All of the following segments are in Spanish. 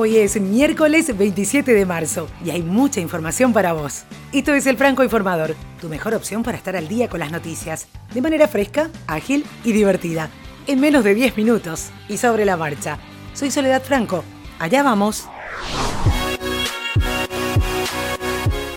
Hoy es miércoles 27 de marzo y hay mucha información para vos. Esto es El Franco Informador, tu mejor opción para estar al día con las noticias, de manera fresca, ágil y divertida, en menos de 10 minutos y sobre la marcha. Soy Soledad Franco, allá vamos.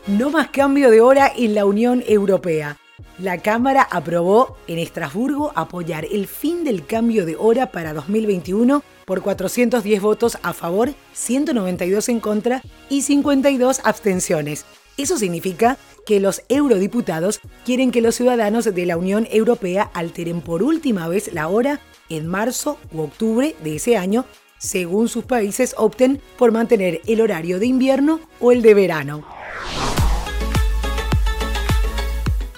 No más cambio de hora en la Unión Europea. La Cámara aprobó en Estrasburgo apoyar el fin del cambio de hora para 2021 por 410 votos a favor, 192 en contra y 52 abstenciones. Eso significa que los eurodiputados quieren que los ciudadanos de la Unión Europea alteren por última vez la hora en marzo u octubre de ese año, según sus países opten por mantener el horario de invierno o el de verano.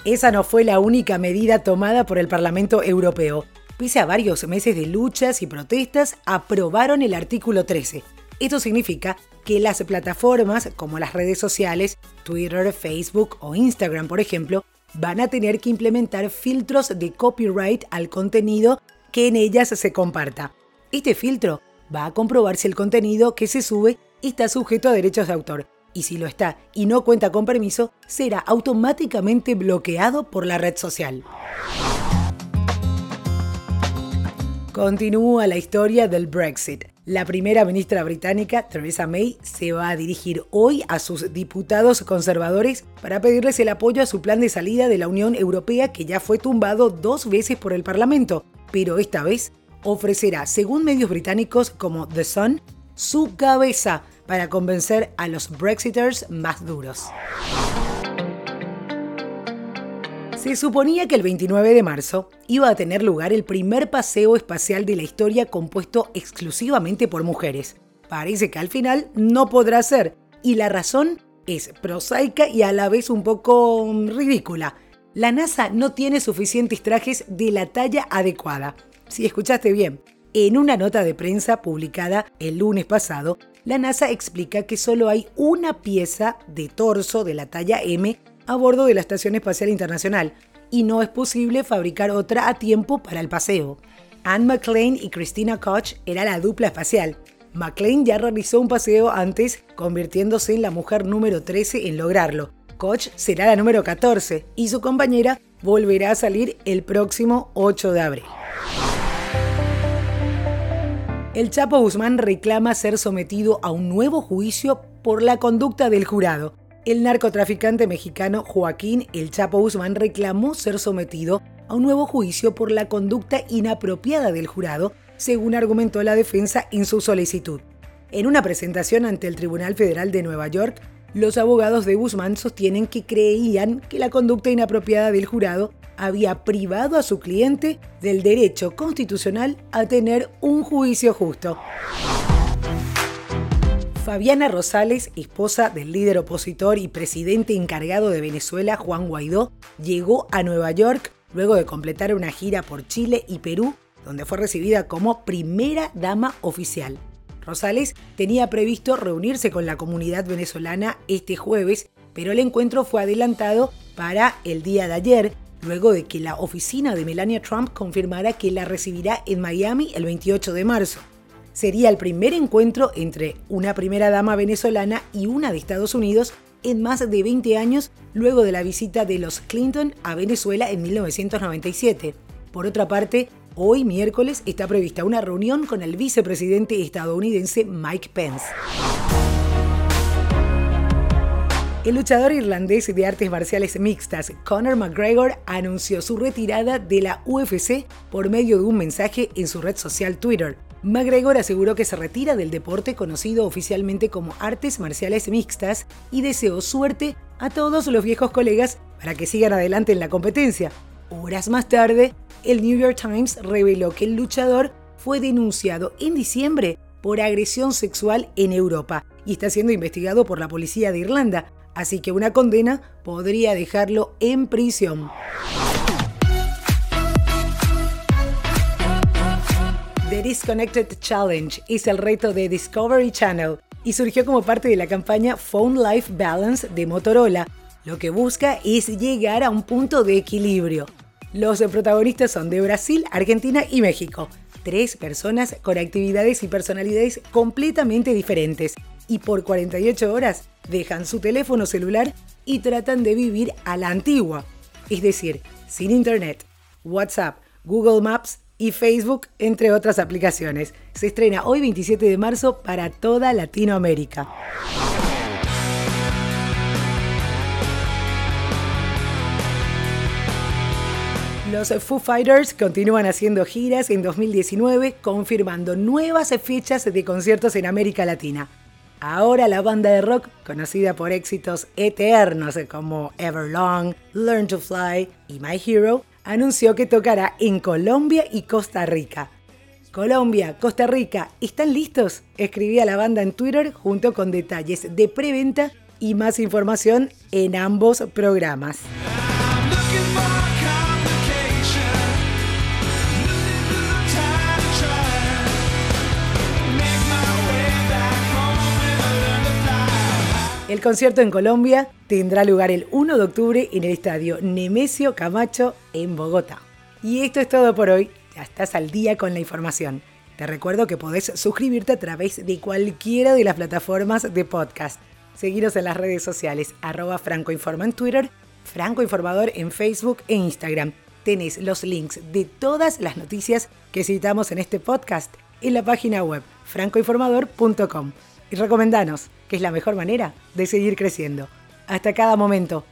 Esa no fue la única medida tomada por el Parlamento Europeo. Pese a varios meses de luchas y protestas, aprobaron el artículo 13. Esto significa que las plataformas como las redes sociales, Twitter, Facebook o Instagram, por ejemplo, van a tener que implementar filtros de copyright al contenido que en ellas se comparta. Este filtro va a comprobar si el contenido que se sube está sujeto a derechos de autor y si lo está y no cuenta con permiso, será automáticamente bloqueado por la red social. Continúa la historia del Brexit. La primera ministra británica, Theresa May, se va a dirigir hoy a sus diputados conservadores para pedirles el apoyo a su plan de salida de la Unión Europea que ya fue tumbado dos veces por el Parlamento, pero esta vez ofrecerá, según medios británicos como The Sun, su cabeza para convencer a los Brexiters más duros. Se suponía que el 29 de marzo iba a tener lugar el primer paseo espacial de la historia compuesto exclusivamente por mujeres. Parece que al final no podrá ser, y la razón es prosaica y a la vez un poco ridícula. La NASA no tiene suficientes trajes de la talla adecuada. Si escuchaste bien, en una nota de prensa publicada el lunes pasado, la NASA explica que solo hay una pieza de torso de la talla M a bordo de la Estación Espacial Internacional y no es posible fabricar otra a tiempo para el paseo. Anne McLean y Christina Koch era la dupla espacial. McLean ya realizó un paseo antes, convirtiéndose en la mujer número 13 en lograrlo. Koch será la número 14 y su compañera volverá a salir el próximo 8 de abril. El Chapo Guzmán reclama ser sometido a un nuevo juicio por la conducta del jurado el narcotraficante mexicano Joaquín El Chapo Guzmán reclamó ser sometido a un nuevo juicio por la conducta inapropiada del jurado, según argumentó la defensa en su solicitud. En una presentación ante el Tribunal Federal de Nueva York, los abogados de Guzmán sostienen que creían que la conducta inapropiada del jurado había privado a su cliente del derecho constitucional a tener un juicio justo. Fabiana Rosales, esposa del líder opositor y presidente encargado de Venezuela, Juan Guaidó, llegó a Nueva York luego de completar una gira por Chile y Perú, donde fue recibida como primera dama oficial. Rosales tenía previsto reunirse con la comunidad venezolana este jueves, pero el encuentro fue adelantado para el día de ayer, luego de que la oficina de Melania Trump confirmara que la recibirá en Miami el 28 de marzo sería el primer encuentro entre una primera dama venezolana y una de Estados Unidos en más de 20 años luego de la visita de los Clinton a Venezuela en 1997. Por otra parte, hoy miércoles está prevista una reunión con el vicepresidente estadounidense Mike Pence. El luchador irlandés de artes marciales mixtas Conor McGregor anunció su retirada de la UFC por medio de un mensaje en su red social Twitter. McGregor aseguró que se retira del deporte conocido oficialmente como artes marciales mixtas y deseó suerte a todos los viejos colegas para que sigan adelante en la competencia. Horas más tarde, el New York Times reveló que el luchador fue denunciado en diciembre por agresión sexual en Europa y está siendo investigado por la policía de Irlanda, así que una condena podría dejarlo en prisión. The Disconnected Challenge es el reto de Discovery Channel y surgió como parte de la campaña Phone Life Balance de Motorola. Lo que busca es llegar a un punto de equilibrio. Los protagonistas son de Brasil, Argentina y México. Tres personas con actividades y personalidades completamente diferentes y por 48 horas dejan su teléfono celular y tratan de vivir a la antigua, es decir, sin internet, WhatsApp, Google Maps y Facebook, entre otras aplicaciones. Se estrena hoy 27 de marzo para toda Latinoamérica. Los Foo Fighters continúan haciendo giras en 2019, confirmando nuevas fechas de conciertos en América Latina. Ahora la banda de rock, conocida por éxitos eternos como Everlong, Learn to Fly y My Hero, anunció que tocará en Colombia y Costa Rica. Colombia, Costa Rica, ¿están listos? Escribía la banda en Twitter junto con detalles de preventa y más información en ambos programas. El concierto en Colombia tendrá lugar el 1 de octubre en el estadio Nemesio Camacho en Bogotá. Y esto es todo por hoy. Ya estás al día con la información. Te recuerdo que podés suscribirte a través de cualquiera de las plataformas de podcast. Seguiros en las redes sociales, arroba francoinforma en Twitter, Franco Informador en Facebook e Instagram. Tenés los links de todas las noticias que citamos en este podcast en la página web francoinformador.com y recomendanos, que es la mejor manera de seguir creciendo. Hasta cada momento.